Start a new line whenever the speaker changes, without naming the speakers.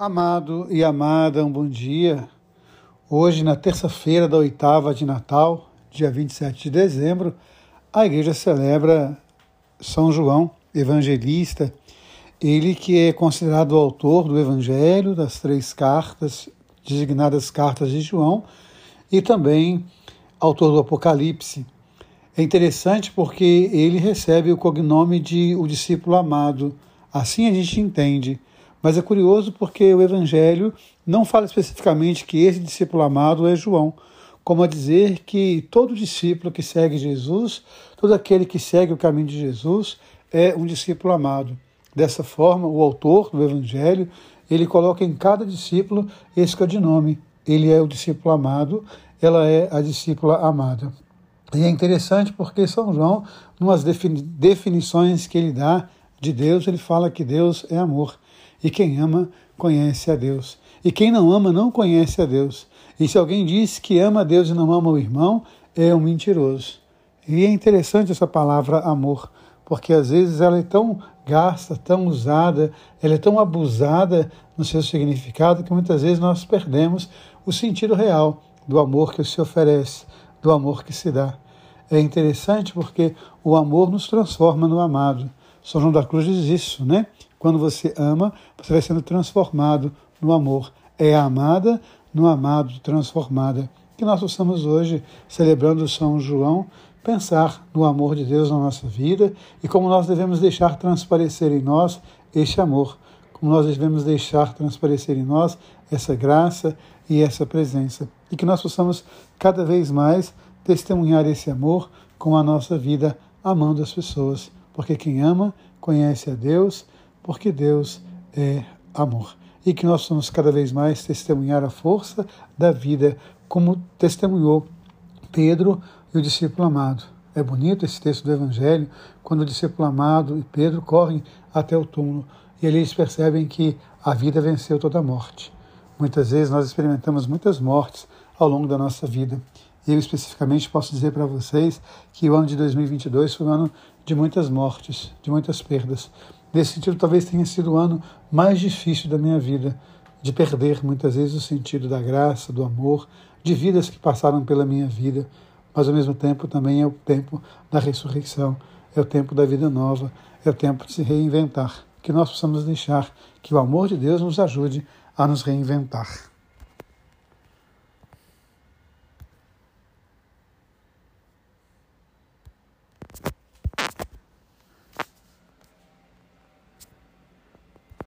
Amado e amada, um bom dia. Hoje, na terça-feira da oitava de Natal, dia 27 de dezembro, a igreja celebra São João, evangelista, ele que é considerado o autor do Evangelho, das três cartas, designadas cartas de João, e também autor do Apocalipse. É interessante porque ele recebe o cognome de o discípulo amado. Assim a gente entende mas é curioso porque o Evangelho não fala especificamente que esse discípulo amado é João, como a dizer que todo discípulo que segue Jesus, todo aquele que segue o caminho de Jesus, é um discípulo amado. Dessa forma, o autor do Evangelho, ele coloca em cada discípulo esse codinome. Ele é o discípulo amado, ela é a discípula amada. E é interessante porque São João, numas definições que ele dá de Deus, ele fala que Deus é amor. E quem ama, conhece a Deus. E quem não ama, não conhece a Deus. E se alguém diz que ama a Deus e não ama o irmão, é um mentiroso. E é interessante essa palavra amor, porque às vezes ela é tão gasta, tão usada, ela é tão abusada no seu significado que muitas vezes nós perdemos o sentido real do amor que se oferece, do amor que se dá. É interessante porque o amor nos transforma no amado. São João da Cruz diz isso, né? Quando você ama, você vai sendo transformado no amor. É amada no amado, transformada. Que nós possamos hoje, celebrando São João, pensar no amor de Deus na nossa vida e como nós devemos deixar transparecer em nós este amor, como nós devemos deixar transparecer em nós essa graça e essa presença. E que nós possamos cada vez mais testemunhar esse amor com a nossa vida, amando as pessoas. Porque quem ama conhece a Deus porque Deus é amor. E que nós somos cada vez mais testemunhar a força da vida, como testemunhou Pedro e o discípulo amado. É bonito esse texto do Evangelho, quando o discípulo amado e Pedro correm até o túmulo e ali eles percebem que a vida venceu toda a morte. Muitas vezes nós experimentamos muitas mortes ao longo da nossa vida. Eu especificamente posso dizer para vocês que o ano de 2022 foi um ano de muitas mortes, de muitas perdas. Nesse sentido, talvez tenha sido o ano mais difícil da minha vida, de perder muitas vezes o sentido da graça, do amor, de vidas que passaram pela minha vida, mas ao mesmo tempo também é o tempo da ressurreição, é o tempo da vida nova, é o tempo de se reinventar. Que nós possamos deixar que o amor de Deus nos ajude a nos reinventar.